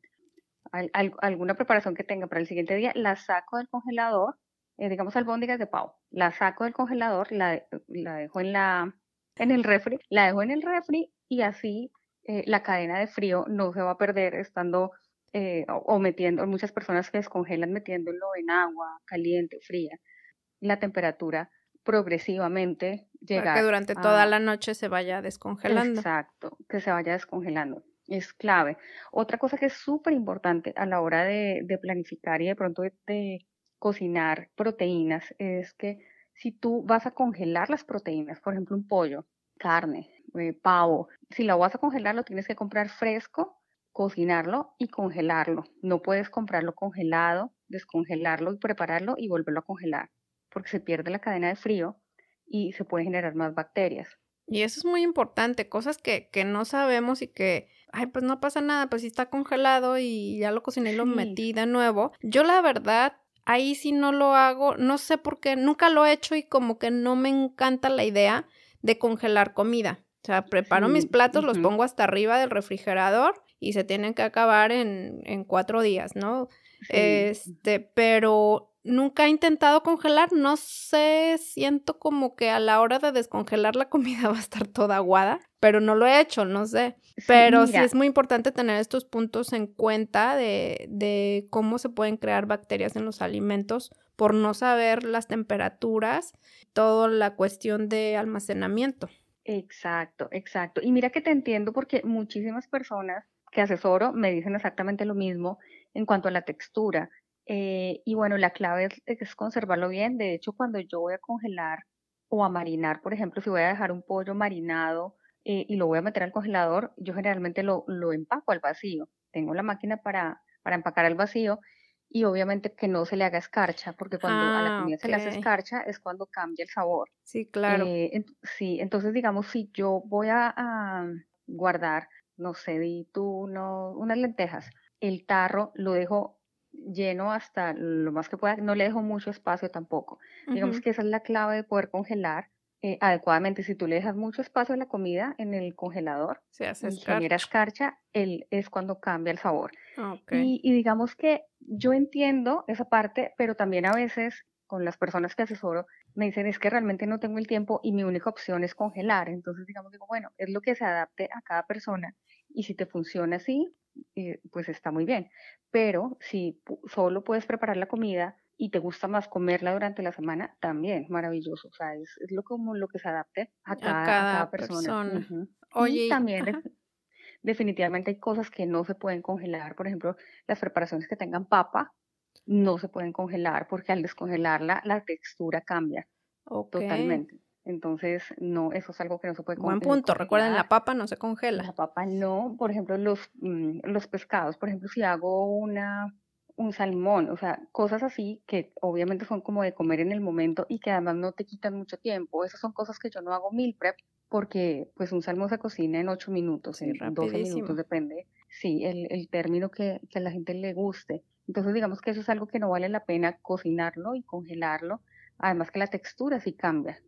alguna preparación que tenga para el siguiente día, la saco del congelador, eh, digamos albóndigas de pavo, la saco del congelador, la, la dejo en, la, en el refri, la dejo en el refri y así eh, la cadena de frío no se va a perder estando eh, o, metiendo, muchas personas que descongelan metiéndolo en agua caliente, fría, la temperatura progresivamente llega. Para que durante toda la noche se vaya descongelando. Exacto, que se vaya descongelando. Es clave. Otra cosa que es súper importante a la hora de, planificar y de pronto de, cocinar proteínas es que si tú vas a congelar las proteínas, por ejemplo, un pollo, carne, eh, pavo, si lo vas a congelar, lo tienes que comprar fresco cocinarlo y congelarlo. No puedes comprarlo congelado, descongelarlo y prepararlo y volverlo a congelar, porque se pierde la cadena de frío y se pueden generar más bacterias. Y eso es muy importante, cosas que, que no sabemos y que, ay, pues no pasa nada, pues si está congelado y ya lo cociné y lo metí de nuevo. Yo la verdad, ahí sí no lo hago, no sé por qué, nunca lo he hecho y como que no me encanta la idea de congelar comida. O sea, preparo mis platos, los pongo hasta arriba del refrigerador y se tienen que acabar en, en cuatro días, ¿no? Este, pero nunca he intentado congelar, no sé, siento como que a la hora de descongelar la comida va a estar toda aguada, pero no lo he hecho, no sé. Pero sí, es muy importante tener estos puntos en cuenta de, de cómo se pueden crear bacterias en los alimentos por no saber las temperaturas, toda la cuestión de almacenamiento. Exacto, exacto. Y mira que te entiendo porque muchísimas personas que asesoro me dicen exactamente lo mismo en cuanto a la textura. Eh, y bueno, la clave es, conservarlo bien. De hecho, cuando yo voy a congelar o a marinar, por ejemplo, si voy a dejar un pollo marinado eh, y lo voy a meter al congelador, yo generalmente lo, lo empaco al vacío. Tengo la máquina para, para empacar al vacío y obviamente que no se le haga escarcha, porque cuando a la ah, comida se le hace escarcha es cuando cambia el sabor. Sí, claro. Eh, sí, entonces digamos, si yo voy a guardar no sé, di tú no, unas lentejas. El tarro lo dejo lleno hasta lo más que pueda, no le dejo mucho espacio tampoco. Digamos que esa es la clave de poder congelar eh, adecuadamente. Si tú le dejas mucho espacio a la comida en el congelador, se hace escarcha. escarcha, el, es cuando cambia el sabor. Y, y digamos que yo entiendo esa parte, pero también a veces con las personas que asesoro, me dicen es que realmente no tengo el tiempo y mi única opción es congelar. Entonces, digamos, digo, bueno, es lo que se adapte a cada persona y si te funciona así, eh, pues está muy bien. Pero si solo puedes preparar la comida y te gusta más comerla durante la semana, también maravilloso. O sea, es, lo como lo que se adapte a cada, persona. y también definitivamente hay cosas que no se pueden congelar. Por ejemplo, las preparaciones que tengan papa no se pueden congelar porque al descongelarla la textura cambia totalmente. Entonces, no, eso es algo que no se puede congelar. Buen punto, recuerden, la papa no se congela. La papa no, por ejemplo, los, mm, los pescados, por ejemplo, si hago una, un salmón, o sea, cosas así que obviamente son como de comer en el momento y que además no te quitan mucho tiempo. Esas son cosas que yo no hago meal prep porque pues un salmón se cocina en 8 minutos, en 12 minutos, depende, sí, el, el término que, que a la gente le guste. Entonces digamos que eso es algo que no vale la pena cocinarlo y congelarlo, además que la textura sí cambia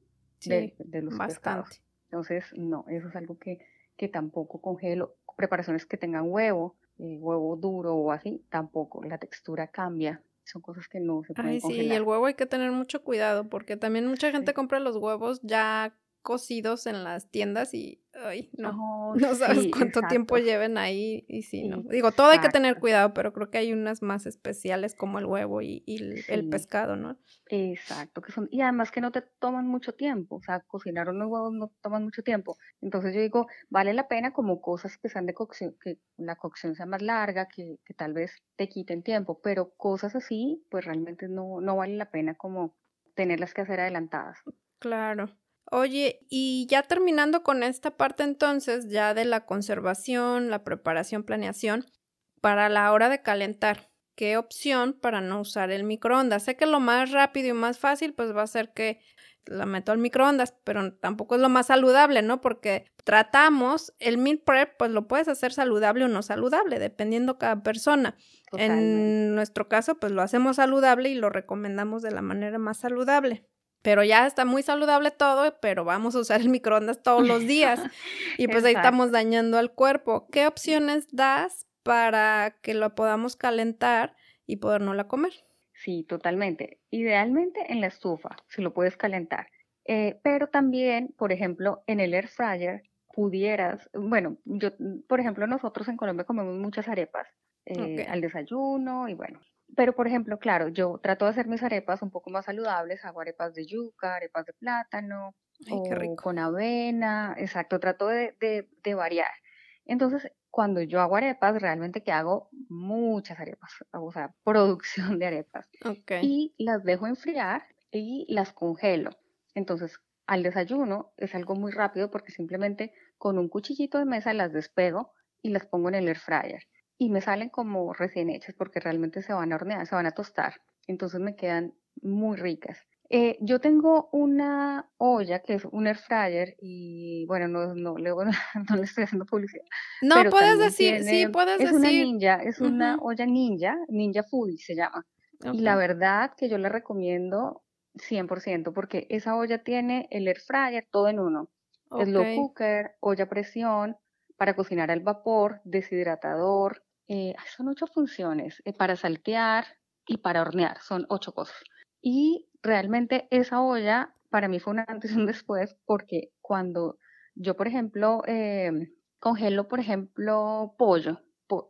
de, los pescados. Entonces, no, eso es algo que, que tampoco congelo. Preparaciones que tengan huevo, eh, huevo duro o así, tampoco, la textura cambia. Son cosas que no se pueden Ay, sí, y el huevo hay que tener mucho cuidado porque también mucha gente compra los huevos ya cocidos en las tiendas y ay, no, no sabes cuánto tiempo lleven ahí y sí, no. Digo, todo hay que tener cuidado, pero creo que hay unas más especiales como el huevo y, el, pescado, ¿no? Exacto, que son, y además que no te toman mucho tiempo, o sea, cocinar unos huevos no toman mucho tiempo. Entonces yo digo, vale la pena como cosas que sean de cocción, que la cocción sea más larga, que, que tal vez te quiten tiempo, pero cosas así, pues realmente no, no vale la pena como tenerlas que hacer adelantadas. Claro. Oye, y ya terminando con esta parte entonces, ya de la conservación, la preparación, planeación, para la hora de calentar, ¿qué opción para no usar el microondas? Sé que lo más rápido y más fácil pues va a ser que la meto al microondas, pero tampoco es lo más saludable, ¿no? Porque tratamos el meal prep, pues lo puedes hacer saludable o no saludable, dependiendo cada persona. En nuestro caso, pues lo hacemos saludable y lo recomendamos de la manera más saludable pero ya está muy saludable todo, pero vamos a usar el microondas todos los días y pues ahí estamos dañando al cuerpo. ¿Qué opciones das para que lo podamos calentar y la comer? Sí, totalmente. Idealmente en la estufa, si lo puedes calentar. Eh, pero también, por ejemplo, en el air fryer pudieras, bueno, yo, por ejemplo, nosotros en Colombia comemos muchas arepas eh, al desayuno y bueno, pero, por ejemplo, claro, yo trato de hacer mis arepas un poco más saludables, hago arepas de yuca, arepas de plátano, o con avena, exacto, trato de, de, variar. Entonces, cuando yo hago arepas, realmente que hago muchas arepas, o sea, producción de arepas. Y las dejo enfriar y las congelo. Entonces, al desayuno es algo muy rápido porque simplemente con un cuchillito de mesa las despego y las pongo en el air fryer y me salen como recién hechas porque realmente se van a hornear, se van a tostar. Entonces me quedan muy ricas. Eh, yo tengo una olla que es un air fryer y bueno, no, no, le, no le estoy haciendo publicidad. No, puedes decir, sí, puedes decir. Es una ninja, es una olla ninja, ninja food se llama. Y la verdad que yo le recomiendo 100% porque esa olla tiene el air fryer todo en uno. Es Slow cooker, olla a presión, para cocinar al vapor, deshidratador, eh, son ocho funciones eh, para saltear y para hornear, son ocho cosas. Y realmente esa olla para mí fue un antes y un después porque cuando yo, por ejemplo, eh, congelo, por ejemplo, pollo,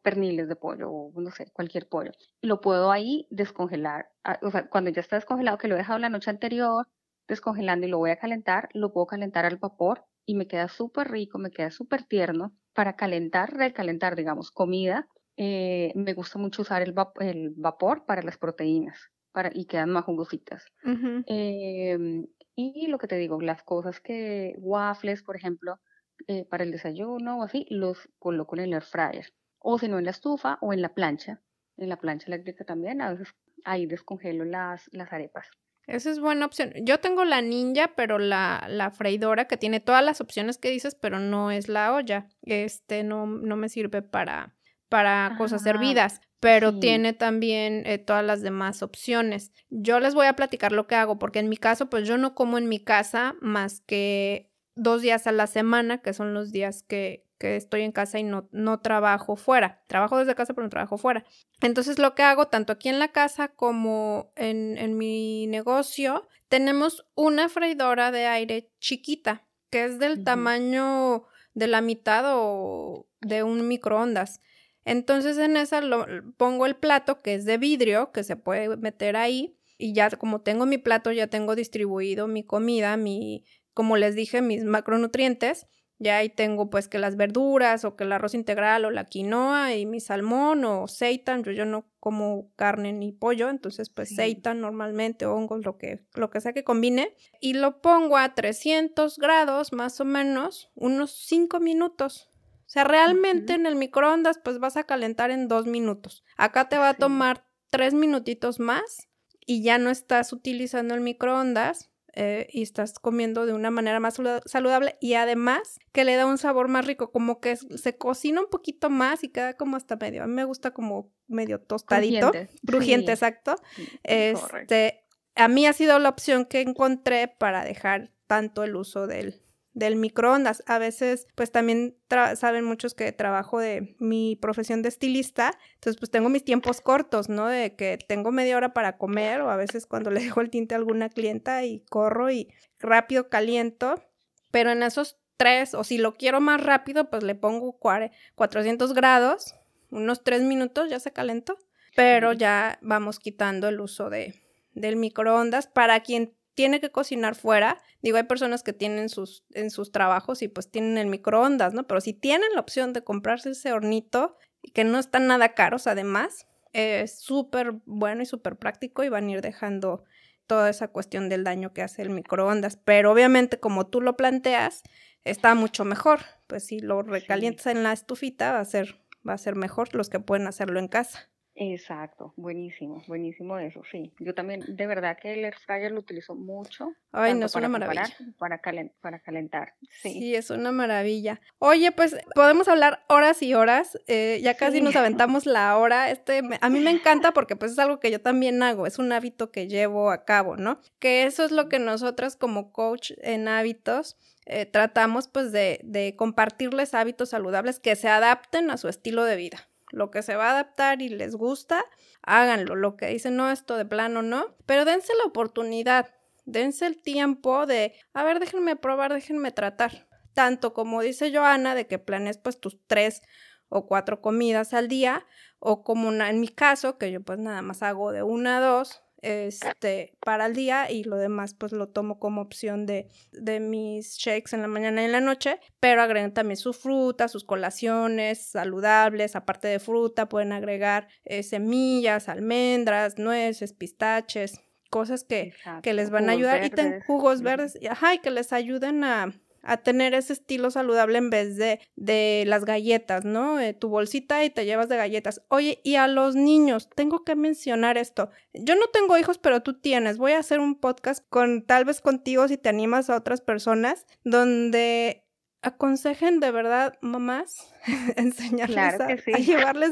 perniles de pollo o no sé, cualquier pollo, lo puedo ahí descongelar. Ah, o sea, cuando ya está descongelado, que lo he dejado la noche anterior descongelando y lo voy a calentar, lo puedo calentar al vapor y me queda súper rico, me queda súper tierno para calentar, recalentar, digamos, comida eh, me gusta mucho usar el, el, vapor para las proteínas para, y quedan más jugositas. Em, y lo que te digo, las cosas que, waffles, por ejemplo, eh, para el desayuno o así, los coloco en el air fryer. O si no, en la estufa o en la plancha. En la plancha eléctrica también, a veces ahí descongelo las, las arepas. Esa es buena opción. Yo tengo la ninja, pero la, la freidora que tiene todas las opciones que dices, pero no es la olla. Este no, no me sirve para, para cosas hervidas, pero tiene también eh, todas las demás opciones. Yo les voy a platicar lo que hago, porque en mi caso, pues yo no como en mi casa más que dos días a la semana, que son los días que, que estoy en casa y no, no trabajo fuera. Trabajo desde casa, pero no trabajo fuera. Entonces, lo que hago, tanto aquí en la casa como en, en mi negocio, tenemos una freidora de aire chiquita, que es del tamaño de la mitad o de un microondas. Entonces en esa lo, pongo el plato que es de vidrio, que se puede meter ahí. Y ya como tengo mi plato, ya tengo distribuido mi comida, mi, como les dije, mis macronutrientes. Ya ahí tengo pues que las verduras o que el arroz integral o la quinoa y mi salmón o seitan. Yo, yo no como carne ni pollo, entonces pues seitan normalmente, hongos, lo que, lo que sea que combine. Y lo pongo a 300 grados más o menos, unos 5 minutos. O sea, realmente en el microondas pues vas a calentar en dos minutos. Acá te va a tomar tres minutitos más y ya no estás utilizando el microondas eh, y estás comiendo de una manera más saludable y además que le da un sabor más rico, como que se cocina un poquito más y queda como hasta medio. A mí me gusta como medio tostadito, crujiente, exacto. este, a mí ha sido la opción que encontré para dejar tanto el uso del, del microondas. A veces, pues también saben muchos que trabajo de mi profesión de estilista, entonces pues tengo mis tiempos cortos, ¿no? De que tengo media hora para comer o a veces cuando le dejo el tinte a alguna clienta y corro y rápido caliento, pero en esos tres, o si lo quiero más rápido, pues le pongo 400 grados, unos tres minutos ya se calentó, pero ya vamos quitando el uso de, del microondas para quien tiene que cocinar fuera. Digo, hay personas que tienen sus, en sus trabajos y pues tienen el microondas, ¿no? Pero si tienen la opción de comprarse ese hornito, que no están nada caros además, es súper bueno y súper práctico y van a ir dejando toda esa cuestión del daño que hace el microondas. Pero obviamente como tú lo planteas, está mucho mejor. Pues si lo recalientas en la estufita va a ser, va a ser mejor los que pueden hacerlo en casa. Exacto, buenísimo, buenísimo eso, sí. Yo también, de verdad que el air fryer lo utilizo mucho. Ay, no es una maravilla. Para, para calentar, sí. Sí, es una maravilla. Oye, pues podemos hablar horas y horas, eh, ya casi nos aventamos la hora. Este, a mí me encanta porque pues es algo que yo también hago, es un hábito que llevo a cabo, ¿no? Que eso es lo que nosotras como coach en hábitos eh, tratamos pues de, de compartirles hábitos saludables que se adapten a su estilo de vida lo que se va a adaptar y les gusta, háganlo. Lo que dicen, no, esto de plano no, pero dense la oportunidad, dense el tiempo de, a ver, déjenme probar, déjenme tratar. Tanto como dice Joana, de que planes pues tus tres o cuatro comidas al día, o como en mi caso, que yo pues nada más hago de una a dos, este, para el día y lo demás pues lo tomo como opción de, de mis shakes en la mañana y en la noche, pero agregan también su fruta, sus colaciones saludables, aparte de fruta pueden agregar eh, semillas, almendras, nueces, pistaches, cosas que, que les van a ayudar y ten, jugos verdes, ajá, y que les ayuden a, a tener ese estilo saludable en vez de, de las galletas, ¿no? Eh, tu bolsita y te llevas de galletas. Oye, y a los niños, tengo que mencionar esto. Yo no tengo hijos, pero tú tienes. Voy a hacer un podcast con tal vez contigo si te animas a otras personas, donde aconsejen de verdad, mamás, enseñarles a, a llevarles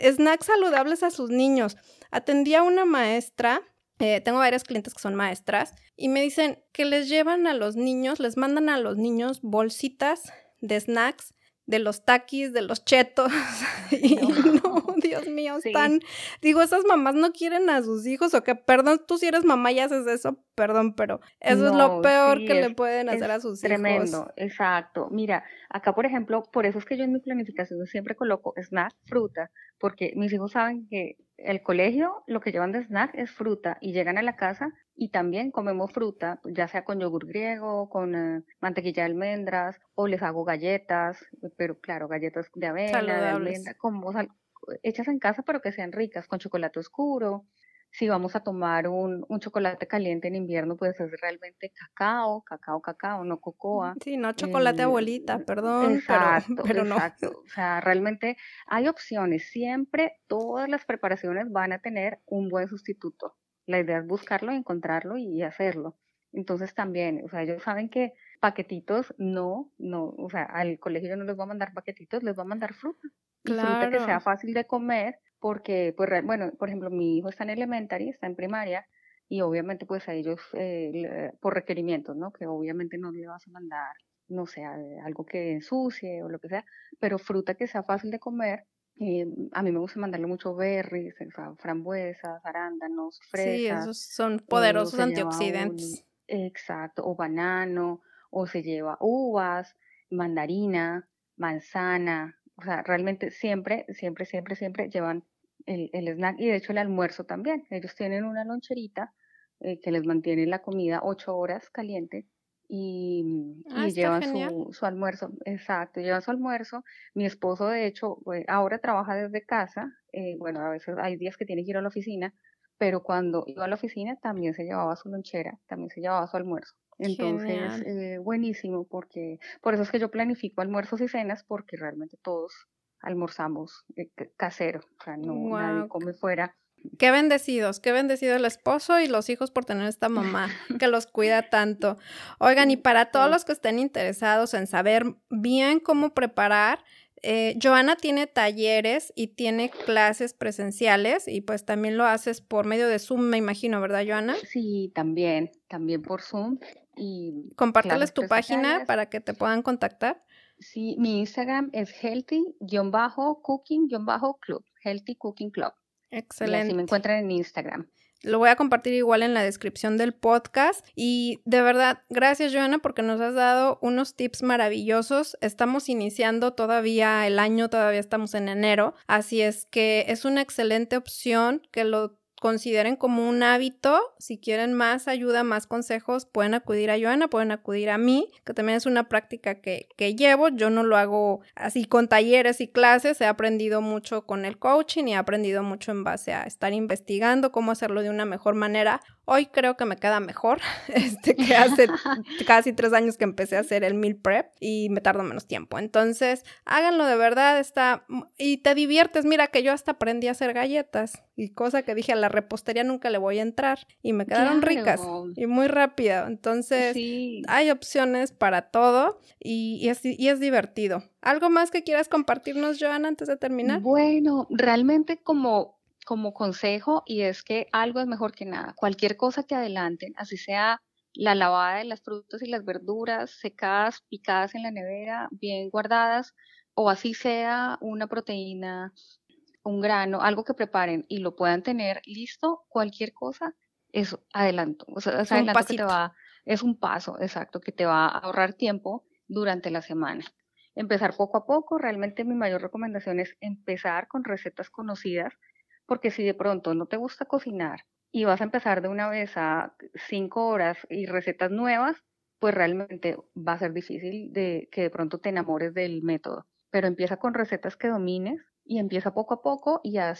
snacks saludables a sus niños. Atendí a una maestra eh, tengo varias clientes que son maestras y me dicen que les llevan a los niños, les mandan a los niños bolsitas de snacks de los taquis, de los chetos. y no, Dios mío, están. Digo, esas mamás no quieren a sus hijos, o que, perdón, tú si eres mamá y haces eso, perdón, pero eso es lo peor que le pueden hacer a sus hijos. Tremendo, exacto. Mira, acá, por ejemplo, por eso es que yo en mi planificación siempre coloco snack, fruta, porque mis hijos saben que el colegio lo que llevan de snack es fruta y llegan a la casa y también comemos fruta, ya sea con yogur griego, con eh, mantequilla de almendras o les hago galletas, pero claro, galletas de avena, de almendra, como hechas en casa pero que sean ricas, con chocolate oscuro. Si vamos a tomar un, un, chocolate caliente en invierno, pues es realmente cacao, cacao, cacao, no cocoa. Sí, no chocolate em, abuelita, perdón, exacto, pero, no. Exacto. O sea, realmente hay opciones. Siempre todas las preparaciones van a tener un buen sustituto. La idea es buscarlo, encontrarlo y hacerlo. Entonces también, o sea, ellos saben que paquetitos no, no, o sea, al colegio no les va a mandar paquetitos, les va a mandar fruta. Fruta que sea fácil de comer, porque, pues, bueno, por ejemplo, mi hijo está en elementary, está en primaria, y obviamente, pues, a ellos, eh, por requerimientos, ¿no? Que obviamente no le vas a mandar, no sé, algo que ensucie o lo que sea, pero fruta que sea fácil de comer, eh, a mí me gusta mandarle mucho berries, frambuesas, arándanos, fresas. Sí, esos son poderosos antioxidantes. exacto, o banano, o se lleva uvas, mandarina, manzana, O sea, realmente siempre, siempre, siempre, siempre llevan el, el snack y de hecho el almuerzo también. Ellos tienen una loncherita eh, que les mantiene la comida ocho horas caliente y, ah, llevan su, su, almuerzo, exacto, llevan su almuerzo. Mi esposo, de hecho, pues, ahora trabaja desde casa, eh, bueno, a veces hay días que tiene que ir a la oficina, pero cuando iba a la oficina también se llevaba su lonchera, también se llevaba su almuerzo. Entonces, eh, buenísimo, porque por eso es que yo planifico almuerzos y cenas, porque realmente todos almorzamos eh, casero, o sea, no nadie come fuera. Qué bendecidos, qué bendecido el esposo y los hijos por tener esta mamá que los cuida tanto. Oigan, y para todos los que estén interesados en saber bien cómo preparar, eh, Joana tiene talleres y tiene clases presenciales y pues también lo haces por medio de Zoom, me imagino, ¿verdad, Joana? Sí, también, también por Zoom. Y Compárteles tu página para que te puedan contactar. Sí, mi Instagram es healthy-cooking-club, healthy cooking club. Excelente. Y así me encuentran en Instagram. Lo voy a compartir igual en la descripción del podcast. Y de verdad, gracias Joana porque nos has dado unos tips maravillosos. Estamos iniciando todavía el año, todavía estamos en enero. Así es que es una excelente opción que lo consideren como un hábito. Si quieren más ayuda, más consejos, pueden acudir a Joana, pueden acudir a mí, que también es una práctica que, que, llevo. Yo no lo hago así con talleres y clases, he aprendido mucho con el coaching y he aprendido mucho en base a estar investigando cómo hacerlo de una mejor manera. Hoy creo que me queda mejor, este, que hace casi tres años que empecé a hacer el meal prep y me tardo menos tiempo. Entonces, háganlo de verdad, está, y te diviertes. Mira que yo hasta aprendí a hacer galletas y cosa que dije a la repostería nunca le voy a entrar y me quedaron ricas y muy rápido. Entonces, hay opciones para todo y, y, es, y es divertido. ¿Algo más que quieras compartirnos, Joana, antes de terminar? Bueno, realmente como como consejo y es que algo es mejor que nada. Cualquier cosa que adelanten, así sea la lavada de las frutas y las verduras secadas, picadas en la nevera, bien guardadas, o así sea una proteína, un grano, algo que preparen y lo puedan tener listo, cualquier cosa, es adelanto. O sea, es adelanto que te va, es un paso, exacto, que te va a ahorrar tiempo durante la semana. Empezar poco a poco, realmente mi mayor recomendación es empezar con recetas conocidas porque si de pronto no te gusta cocinar y vas a empezar de una vez a cinco horas y recetas nuevas, pues realmente va a ser difícil de que de pronto te enamores del método. Pero empieza con recetas que domines y empieza poco a poco y eh,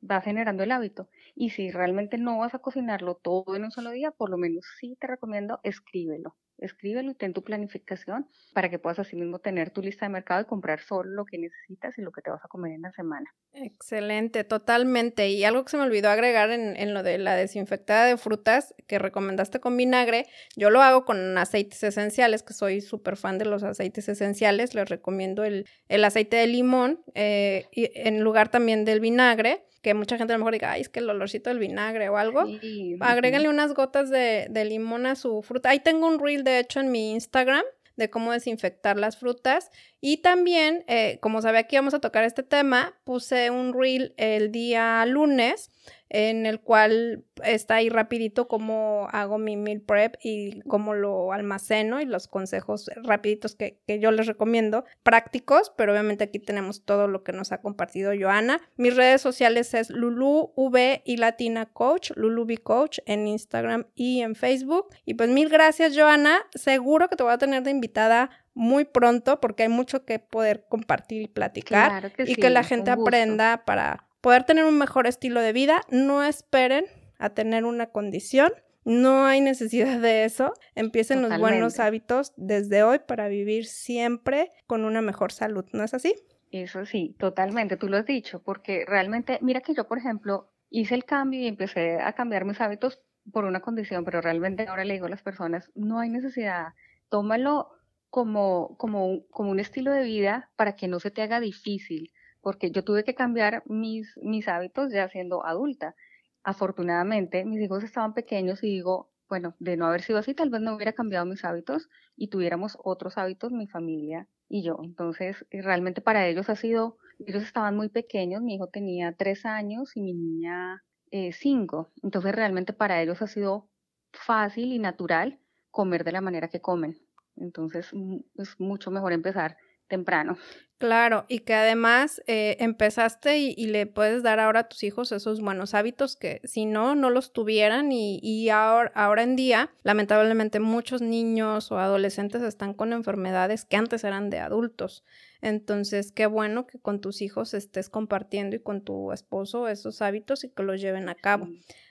vas generando el hábito. Y si realmente no vas a cocinarlo todo en un solo día, por lo menos sí te recomiendo escríbelo escríbelo y ten tu planificación para que puedas así mismo tener tu lista de mercado y comprar solo lo que necesitas y lo que te vas a comer en la semana. Excelente, totalmente. Y algo que se me olvidó agregar en, en lo de la desinfectada de frutas que recomendaste con vinagre, yo lo hago con aceites esenciales, que soy súper fan de los aceites esenciales. Les recomiendo el, el aceite de limón eh, en lugar también del vinagre que mucha gente a lo mejor diga, ay, es que el olorcito del vinagre o algo. Sí. Agréguenle unas gotas de, de limón a su fruta. Ahí tengo un reel, de hecho, en mi Instagram de cómo desinfectar las frutas. Y también, eh, como sabía que íbamos a tocar este tema, puse un reel el día lunes en el cual está ahí rapidito cómo hago mi meal prep y cómo lo almaceno y los consejos rapiditos que, que, yo les recomiendo, prácticos, pero obviamente aquí tenemos todo lo que nos ha compartido Joana. Mis redes sociales es Lulu V y Latina Coach, Lulu V Coach en Instagram y en Facebook. Y pues mil gracias Joana, seguro que te voy a tener de invitada muy pronto porque hay mucho que poder compartir y platicar claro que y sí, que la gente aprenda para poder tener un mejor estilo de vida. No esperen a tener una condición. No hay necesidad de eso. Empiecen Totalmente. los buenos hábitos desde hoy para vivir siempre con una mejor salud. ¿No es así? Eso sí, totalmente. Tú lo has dicho, porque realmente, mira que yo, por ejemplo, hice el cambio y empecé a cambiar mis hábitos por una condición, pero realmente ahora le digo a las personas, no hay necesidad. Tómalo como, como, como un estilo de vida para que no se te haga difícil porque yo tuve que cambiar mis, mis hábitos ya siendo adulta. Afortunadamente, mis hijos estaban pequeños y digo, bueno, de no haber sido así, tal vez no hubiera cambiado mis hábitos y tuviéramos otros hábitos, mi familia y yo. Entonces, eh, realmente para ellos ha sido, ellos estaban muy pequeños, mi hijo tenía tres años y mi niña eh, cinco. Entonces, realmente para ellos ha sido fácil y natural comer de la manera que comen. Entonces, es mucho mejor empezar temprano. Claro, y que además eh, empezaste y, le puedes dar ahora a tus hijos esos buenos hábitos que si no, no los tuvieran y, y ahora, ahora en día, lamentablemente muchos niños o adolescentes están con enfermedades que antes eran de adultos. Entonces, qué bueno que con tus hijos estés compartiendo y con tu esposo esos hábitos y que los lleven a cabo.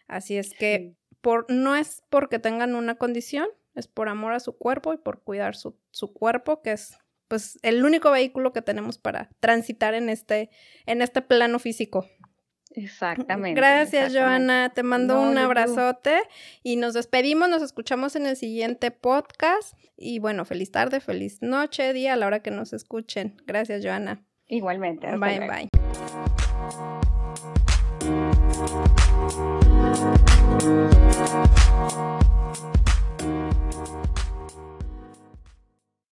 Así es que por, no es porque tengan una condición, es por amor a su cuerpo y por cuidar su, su cuerpo, que es pues el único vehículo que tenemos para transitar en este, en este plano físico. Exactamente. Gracias, Joana. Te mando un abrazote y nos despedimos. Nos escuchamos en el siguiente podcast. Y bueno, feliz tarde, feliz noche, día a la hora que nos escuchen. Gracias, Joana. Igualmente. bye, bye.